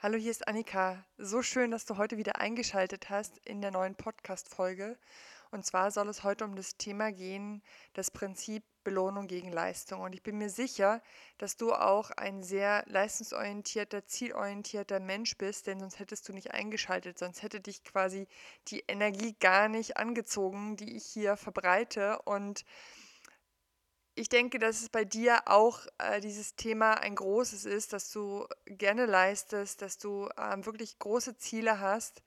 Hallo, hier ist Annika. So schön, dass du heute wieder eingeschaltet hast in der neuen Podcast-Folge. Und zwar soll es heute um das Thema gehen, das Prinzip Belohnung gegen Leistung. Und ich bin mir sicher, dass du auch ein sehr leistungsorientierter, zielorientierter Mensch bist, denn sonst hättest du nicht eingeschaltet, sonst hätte dich quasi die Energie gar nicht angezogen, die ich hier verbreite. Und ich denke, dass es bei dir auch äh, dieses Thema ein großes ist, dass du gerne leistest, dass du ähm, wirklich große Ziele hast,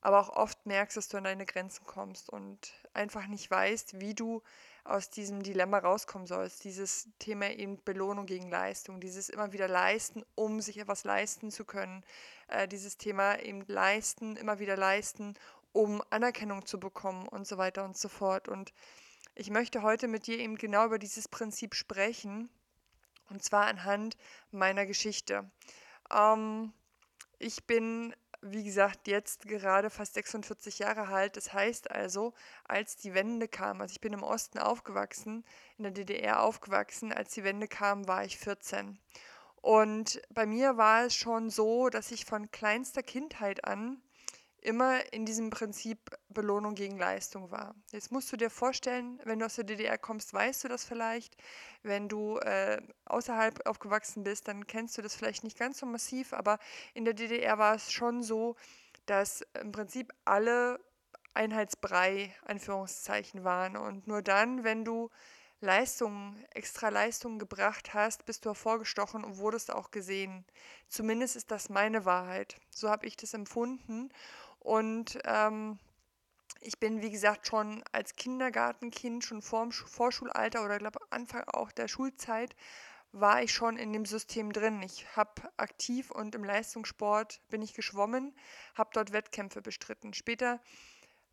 aber auch oft merkst, dass du an deine Grenzen kommst und einfach nicht weißt, wie du aus diesem Dilemma rauskommen sollst. Dieses Thema eben Belohnung gegen Leistung, dieses immer wieder leisten, um sich etwas leisten zu können. Äh, dieses Thema eben leisten, immer wieder leisten, um Anerkennung zu bekommen und so weiter und so fort. Und ich möchte heute mit dir eben genau über dieses Prinzip sprechen, und zwar anhand meiner Geschichte. Ähm, ich bin, wie gesagt, jetzt gerade fast 46 Jahre alt. Das heißt also, als die Wende kam, also ich bin im Osten aufgewachsen, in der DDR aufgewachsen, als die Wende kam, war ich 14. Und bei mir war es schon so, dass ich von kleinster Kindheit an immer in diesem Prinzip Belohnung gegen Leistung war. Jetzt musst du dir vorstellen, wenn du aus der DDR kommst, weißt du das vielleicht. Wenn du äh, außerhalb aufgewachsen bist, dann kennst du das vielleicht nicht ganz so massiv, aber in der DDR war es schon so, dass im Prinzip alle Einheitsbrei, Anführungszeichen, waren. Und nur dann, wenn du Leistungen, extra Leistungen gebracht hast, bist du hervorgestochen und wurdest auch gesehen. Zumindest ist das meine Wahrheit. So habe ich das empfunden. Und ähm, ich bin, wie gesagt, schon als Kindergartenkind, schon vorm Vorschulalter oder glaube Anfang auch der Schulzeit, war ich schon in dem System drin. Ich habe aktiv und im Leistungssport bin ich geschwommen, habe dort Wettkämpfe bestritten. Später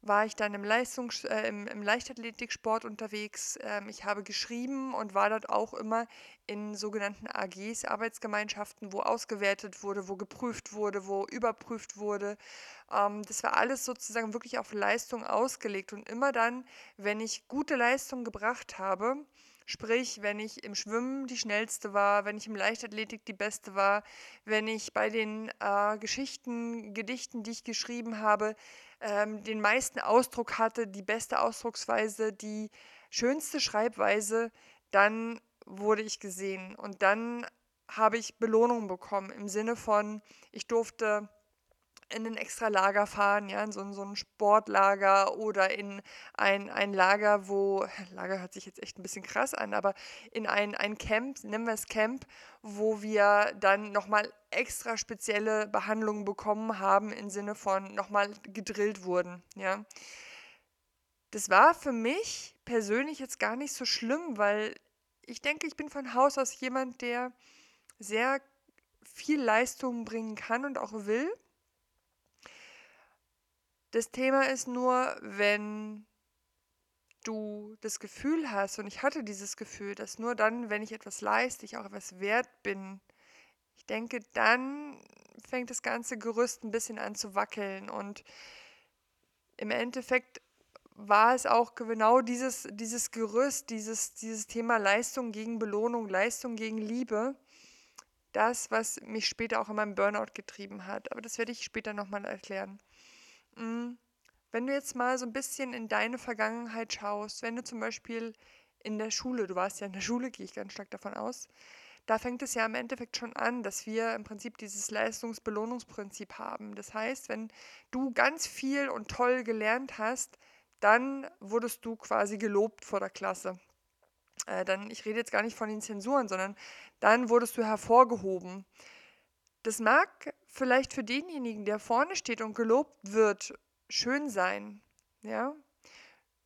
war ich dann im, Leistungs-, äh, im, im Leichtathletiksport unterwegs. Ähm, ich habe geschrieben und war dort auch immer in sogenannten AGs, Arbeitsgemeinschaften, wo ausgewertet wurde, wo geprüft wurde, wo überprüft wurde. Ähm, das war alles sozusagen wirklich auf Leistung ausgelegt. Und immer dann, wenn ich gute Leistung gebracht habe, Sprich, wenn ich im Schwimmen die schnellste war, wenn ich im Leichtathletik die beste war, wenn ich bei den äh, Geschichten, Gedichten, die ich geschrieben habe, ähm, den meisten Ausdruck hatte, die beste Ausdrucksweise, die schönste Schreibweise, dann wurde ich gesehen. Und dann habe ich Belohnung bekommen im Sinne von, ich durfte in ein extra Lager fahren, ja, in so, so ein Sportlager oder in ein, ein Lager, wo, Lager hört sich jetzt echt ein bisschen krass an, aber in ein, ein Camp, nennen wir es Camp, wo wir dann nochmal extra spezielle Behandlungen bekommen haben, im Sinne von nochmal gedrillt wurden, ja. Das war für mich persönlich jetzt gar nicht so schlimm, weil ich denke, ich bin von Haus aus jemand, der sehr viel Leistung bringen kann und auch will. Das Thema ist nur, wenn du das Gefühl hast, und ich hatte dieses Gefühl, dass nur dann, wenn ich etwas leiste, ich auch etwas wert bin, ich denke, dann fängt das ganze Gerüst ein bisschen an zu wackeln. Und im Endeffekt war es auch genau dieses, dieses Gerüst, dieses, dieses Thema Leistung gegen Belohnung, Leistung gegen Liebe, das, was mich später auch in meinem Burnout getrieben hat. Aber das werde ich später nochmal erklären. Mm, wenn du jetzt mal so ein bisschen in deine Vergangenheit schaust, wenn du zum Beispiel in der Schule, du warst ja in der Schule, gehe ich ganz stark davon aus, da fängt es ja im Endeffekt schon an, dass wir im Prinzip dieses Leistungsbelohnungsprinzip haben. Das heißt, wenn du ganz viel und toll gelernt hast, dann wurdest du quasi gelobt vor der Klasse. Äh, dann, ich rede jetzt gar nicht von den Zensuren, sondern dann wurdest du hervorgehoben. Das mag vielleicht für denjenigen, der vorne steht und gelobt wird, schön sein, ja.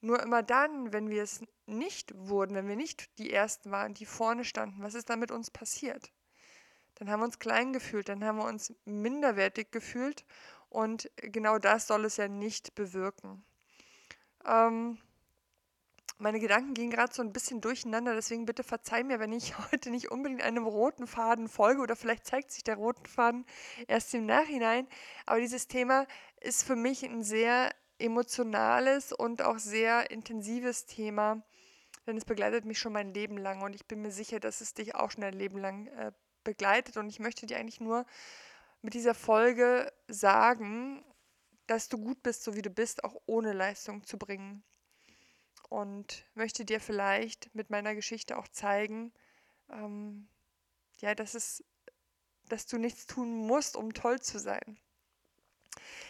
Nur immer dann, wenn wir es nicht wurden, wenn wir nicht die Ersten waren, die vorne standen, was ist dann mit uns passiert? Dann haben wir uns klein gefühlt, dann haben wir uns minderwertig gefühlt und genau das soll es ja nicht bewirken. Ähm, meine Gedanken gehen gerade so ein bisschen durcheinander, deswegen bitte verzeih mir, wenn ich heute nicht unbedingt einem roten Faden folge oder vielleicht zeigt sich der rote Faden erst im Nachhinein. Aber dieses Thema ist für mich ein sehr emotionales und auch sehr intensives Thema, denn es begleitet mich schon mein Leben lang und ich bin mir sicher, dass es dich auch schon ein Leben lang äh, begleitet und ich möchte dir eigentlich nur mit dieser Folge sagen, dass du gut bist, so wie du bist, auch ohne Leistung zu bringen. Und möchte dir vielleicht mit meiner Geschichte auch zeigen, ähm, ja, dass es, dass du nichts tun musst, um toll zu sein.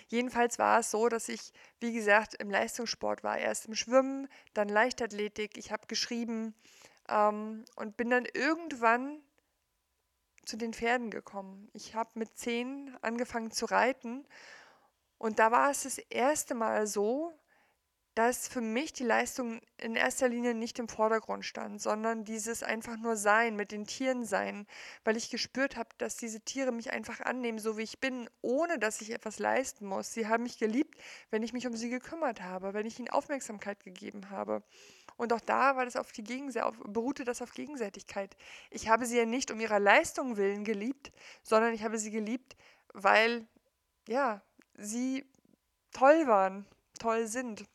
Jedenfalls war es so, dass ich, wie gesagt, im Leistungssport war. Erst im Schwimmen, dann Leichtathletik. Ich habe geschrieben ähm, und bin dann irgendwann zu den Pferden gekommen. Ich habe mit zehn angefangen zu reiten und da war es das erste Mal so, dass für mich die Leistung in erster Linie nicht im Vordergrund stand, sondern dieses einfach nur Sein, mit den Tieren sein, weil ich gespürt habe, dass diese Tiere mich einfach annehmen, so wie ich bin, ohne dass ich etwas leisten muss. Sie haben mich geliebt, wenn ich mich um sie gekümmert habe, wenn ich ihnen Aufmerksamkeit gegeben habe. Und auch da war das auf die Gegense auf, beruhte das auf Gegenseitigkeit. Ich habe sie ja nicht um ihrer Leistung willen geliebt, sondern ich habe sie geliebt, weil ja, sie toll waren, toll sind.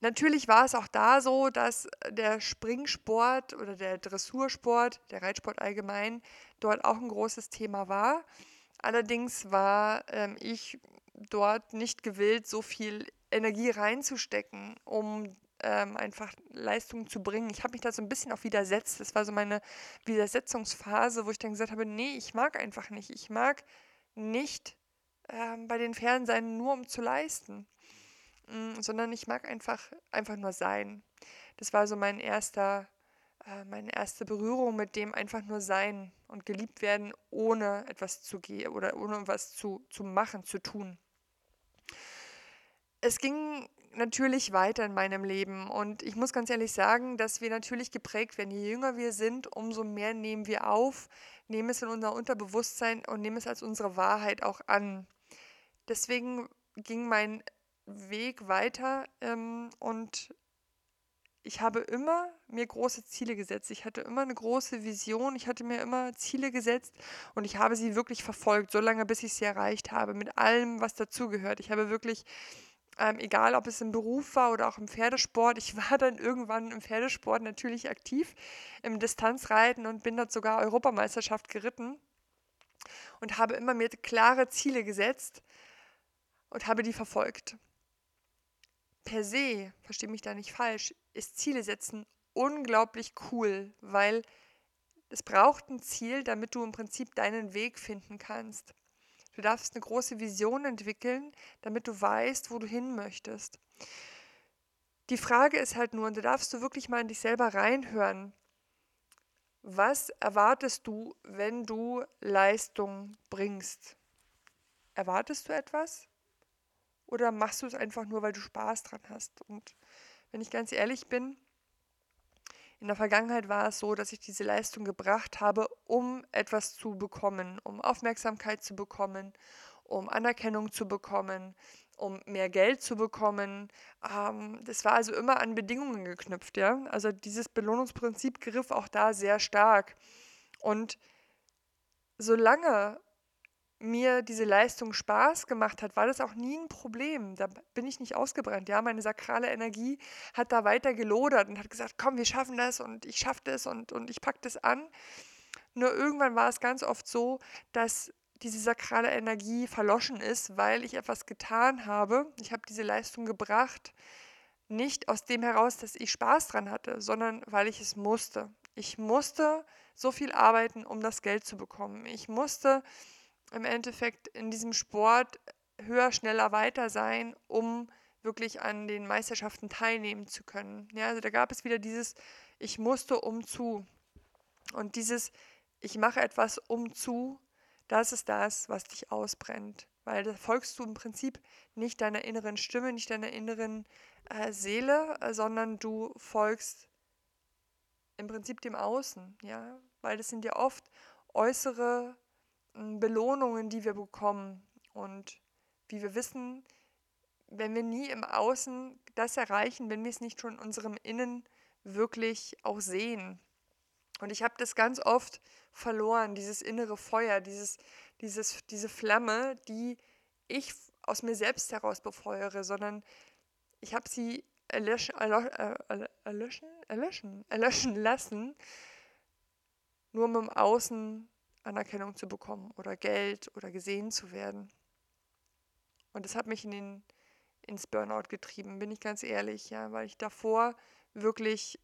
Natürlich war es auch da so, dass der Springsport oder der Dressursport, der Reitsport allgemein, dort auch ein großes Thema war. Allerdings war ähm, ich dort nicht gewillt, so viel Energie reinzustecken, um ähm, einfach Leistungen zu bringen. Ich habe mich da so ein bisschen auch widersetzt. Das war so meine Widersetzungsphase, wo ich dann gesagt habe, nee, ich mag einfach nicht. Ich mag nicht ähm, bei den Pferden sein, nur um zu leisten. Mm, sondern ich mag einfach, einfach nur sein. Das war so mein erster, äh, meine erste Berührung mit dem einfach nur sein und geliebt werden, ohne etwas zu gehen oder ohne was zu, zu machen, zu tun. Es ging natürlich weiter in meinem Leben und ich muss ganz ehrlich sagen, dass wir natürlich geprägt werden. Je jünger wir sind, umso mehr nehmen wir auf, nehmen es in unser Unterbewusstsein und nehmen es als unsere Wahrheit auch an. Deswegen ging mein Weg weiter ähm, und ich habe immer mir große Ziele gesetzt. Ich hatte immer eine große Vision. Ich hatte mir immer Ziele gesetzt und ich habe sie wirklich verfolgt, so lange, bis ich sie erreicht habe, mit allem, was dazugehört. Ich habe wirklich, ähm, egal ob es im Beruf war oder auch im Pferdesport, ich war dann irgendwann im Pferdesport natürlich aktiv, im Distanzreiten und bin dort sogar Europameisterschaft geritten und habe immer mir klare Ziele gesetzt und habe die verfolgt per se, verstehe mich da nicht falsch, ist Ziele setzen unglaublich cool, weil es braucht ein Ziel, damit du im Prinzip deinen Weg finden kannst. Du darfst eine große Vision entwickeln, damit du weißt, wo du hin möchtest. Die Frage ist halt nur, und da darfst du wirklich mal in dich selber reinhören, was erwartest du, wenn du Leistung bringst? Erwartest du etwas? Oder machst du es einfach nur, weil du Spaß dran hast? Und wenn ich ganz ehrlich bin, in der Vergangenheit war es so, dass ich diese Leistung gebracht habe, um etwas zu bekommen, um Aufmerksamkeit zu bekommen, um Anerkennung zu bekommen, um mehr Geld zu bekommen. Ähm, das war also immer an Bedingungen geknüpft, ja. Also dieses Belohnungsprinzip griff auch da sehr stark. Und solange mir diese Leistung Spaß gemacht hat, war das auch nie ein Problem. Da bin ich nicht ausgebrannt. Ja, meine sakrale Energie hat da weiter gelodert und hat gesagt, komm, wir schaffen das und ich schaffe das und, und ich packe das an. Nur irgendwann war es ganz oft so, dass diese sakrale Energie verloschen ist, weil ich etwas getan habe. Ich habe diese Leistung gebracht, nicht aus dem heraus, dass ich Spaß dran hatte, sondern weil ich es musste. Ich musste so viel arbeiten, um das Geld zu bekommen. Ich musste im Endeffekt in diesem Sport höher, schneller, weiter sein, um wirklich an den Meisterschaften teilnehmen zu können. Ja, also da gab es wieder dieses Ich musste um zu. Und dieses Ich mache etwas um zu, das ist das, was dich ausbrennt. Weil da folgst du im Prinzip nicht deiner inneren Stimme, nicht deiner inneren äh, Seele, äh, sondern du folgst im Prinzip dem Außen, ja, weil das sind ja oft äußere Belohnungen, die wir bekommen. Und wie wir wissen, wenn wir nie im Außen das erreichen, wenn wir es nicht schon in unserem Innen wirklich auch sehen. Und ich habe das ganz oft verloren, dieses innere Feuer, dieses, dieses, diese Flamme, die ich aus mir selbst heraus befeuere, sondern ich habe sie erlöschen, erlöschen, erlöschen, erlöschen lassen, nur um im Außen Anerkennung zu bekommen oder Geld oder gesehen zu werden. Und das hat mich in den, ins Burnout getrieben, bin ich ganz ehrlich, ja, weil ich davor wirklich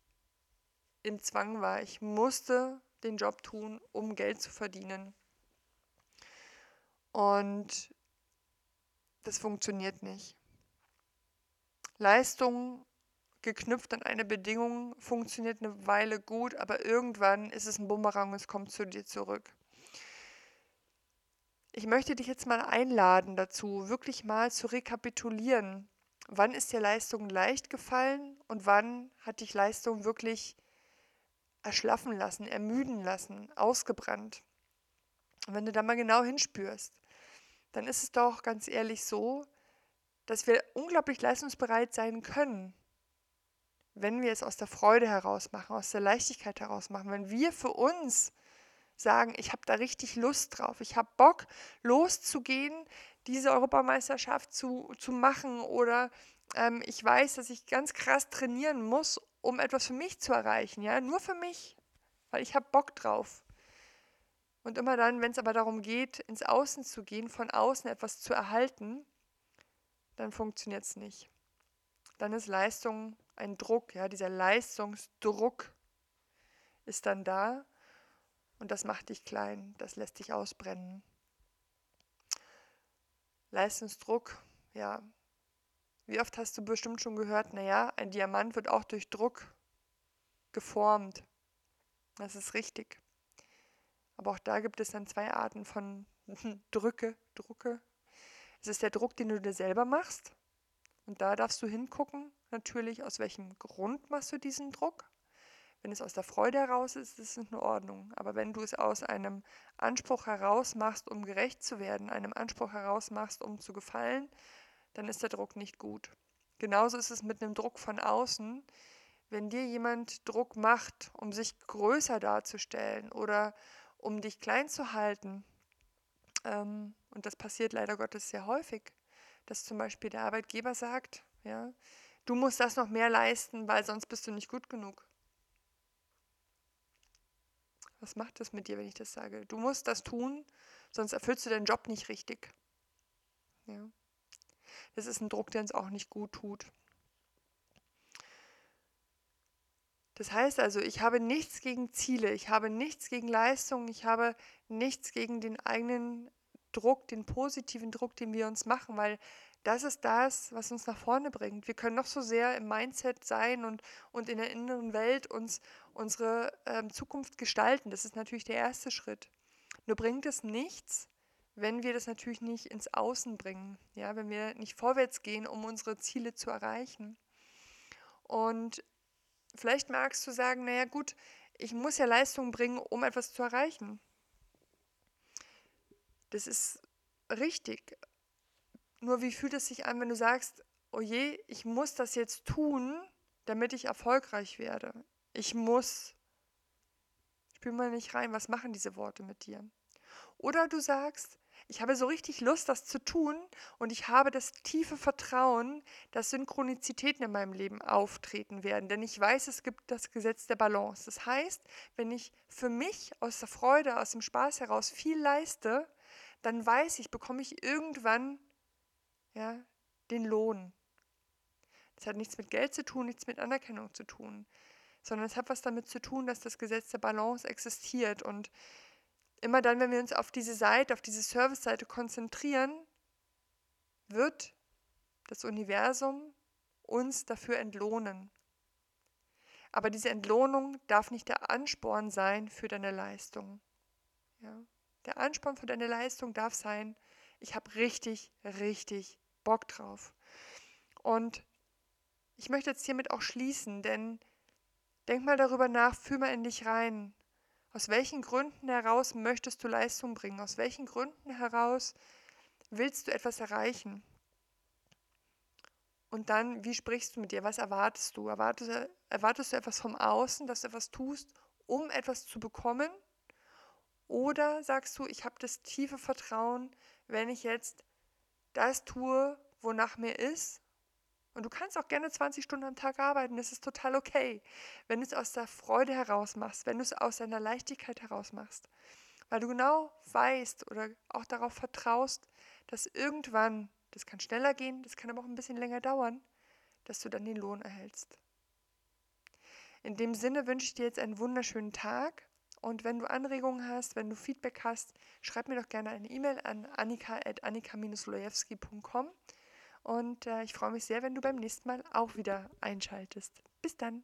im Zwang war. Ich musste den Job tun, um Geld zu verdienen. Und das funktioniert nicht. Leistung geknüpft an eine Bedingung funktioniert eine Weile gut, aber irgendwann ist es ein Bumerang es kommt zu dir zurück. Ich möchte dich jetzt mal einladen dazu, wirklich mal zu rekapitulieren. Wann ist dir Leistung leicht gefallen und wann hat dich Leistung wirklich erschlaffen lassen, ermüden lassen, ausgebrannt? Und wenn du da mal genau hinspürst, dann ist es doch ganz ehrlich so, dass wir unglaublich leistungsbereit sein können, wenn wir es aus der Freude heraus machen, aus der Leichtigkeit heraus machen, wenn wir für uns sagen, ich habe da richtig Lust drauf, ich habe Bock loszugehen, diese Europameisterschaft zu, zu machen oder ähm, ich weiß, dass ich ganz krass trainieren muss, um etwas für mich zu erreichen, ja, nur für mich, weil ich habe Bock drauf. Und immer dann, wenn es aber darum geht, ins Außen zu gehen, von außen etwas zu erhalten, dann funktioniert es nicht. Dann ist Leistung ein Druck, ja, dieser Leistungsdruck ist dann da und das macht dich klein, das lässt dich ausbrennen. Leistungsdruck, ja. Wie oft hast du bestimmt schon gehört, naja, ein Diamant wird auch durch Druck geformt. Das ist richtig. Aber auch da gibt es dann zwei Arten von Drücke, Drucke. Es ist der Druck, den du dir selber machst. Und da darfst du hingucken, natürlich, aus welchem Grund machst du diesen Druck. Wenn es aus der Freude heraus ist, ist es in Ordnung. Aber wenn du es aus einem Anspruch heraus machst, um gerecht zu werden, einem Anspruch heraus machst, um zu gefallen, dann ist der Druck nicht gut. Genauso ist es mit einem Druck von außen. Wenn dir jemand Druck macht, um sich größer darzustellen oder um dich klein zu halten, ähm, und das passiert leider Gottes sehr häufig, dass zum Beispiel der Arbeitgeber sagt, ja, du musst das noch mehr leisten, weil sonst bist du nicht gut genug. Was macht das mit dir, wenn ich das sage? Du musst das tun, sonst erfüllst du deinen Job nicht richtig. Ja. Das ist ein Druck, der uns auch nicht gut tut. Das heißt also, ich habe nichts gegen Ziele, ich habe nichts gegen Leistung, ich habe nichts gegen den eigenen Druck, den positiven Druck, den wir uns machen, weil das ist das, was uns nach vorne bringt. Wir können noch so sehr im Mindset sein und, und in der inneren Welt uns unsere ähm, Zukunft gestalten. Das ist natürlich der erste Schritt. Nur bringt es nichts, wenn wir das natürlich nicht ins Außen bringen, ja, wenn wir nicht vorwärts gehen, um unsere Ziele zu erreichen. Und vielleicht magst du sagen, naja gut, ich muss ja Leistung bringen, um etwas zu erreichen. Das ist richtig. Nur wie fühlt es sich an, wenn du sagst, oh je, ich muss das jetzt tun, damit ich erfolgreich werde. Ich muss. Spür mal nicht rein, was machen diese Worte mit dir? Oder du sagst, ich habe so richtig Lust, das zu tun und ich habe das tiefe Vertrauen, dass Synchronizitäten in meinem Leben auftreten werden, denn ich weiß, es gibt das Gesetz der Balance. Das heißt, wenn ich für mich aus der Freude, aus dem Spaß heraus viel leiste, dann weiß ich, bekomme ich irgendwann ja, den Lohn. Das hat nichts mit Geld zu tun, nichts mit Anerkennung zu tun, sondern es hat was damit zu tun, dass das Gesetz der Balance existiert. Und immer dann, wenn wir uns auf diese Seite, auf diese Service-Seite konzentrieren, wird das Universum uns dafür entlohnen. Aber diese Entlohnung darf nicht der Ansporn sein für deine Leistung. Ja? Der Ansporn für deine Leistung darf sein, ich habe richtig, richtig Bock drauf. Und ich möchte jetzt hiermit auch schließen, denn denk mal darüber nach, fühl mal in dich rein. Aus welchen Gründen heraus möchtest du Leistung bringen? Aus welchen Gründen heraus willst du etwas erreichen? Und dann, wie sprichst du mit dir? Was erwartest du? Erwartest, erwartest du etwas vom Außen, dass du etwas tust, um etwas zu bekommen? Oder sagst du, ich habe das tiefe Vertrauen, wenn ich jetzt das tue, wonach mir ist. Und du kannst auch gerne 20 Stunden am Tag arbeiten, das ist total okay. Wenn du es aus der Freude heraus machst, wenn du es aus deiner Leichtigkeit heraus machst. weil du genau weißt oder auch darauf vertraust, dass irgendwann, das kann schneller gehen, das kann aber auch ein bisschen länger dauern, dass du dann den Lohn erhältst. In dem Sinne wünsche ich dir jetzt einen wunderschönen Tag und wenn du Anregungen hast, wenn du Feedback hast, schreib mir doch gerne eine E-Mail an annika.annika-lojewski.com und äh, ich freue mich sehr, wenn du beim nächsten Mal auch wieder einschaltest. Bis dann!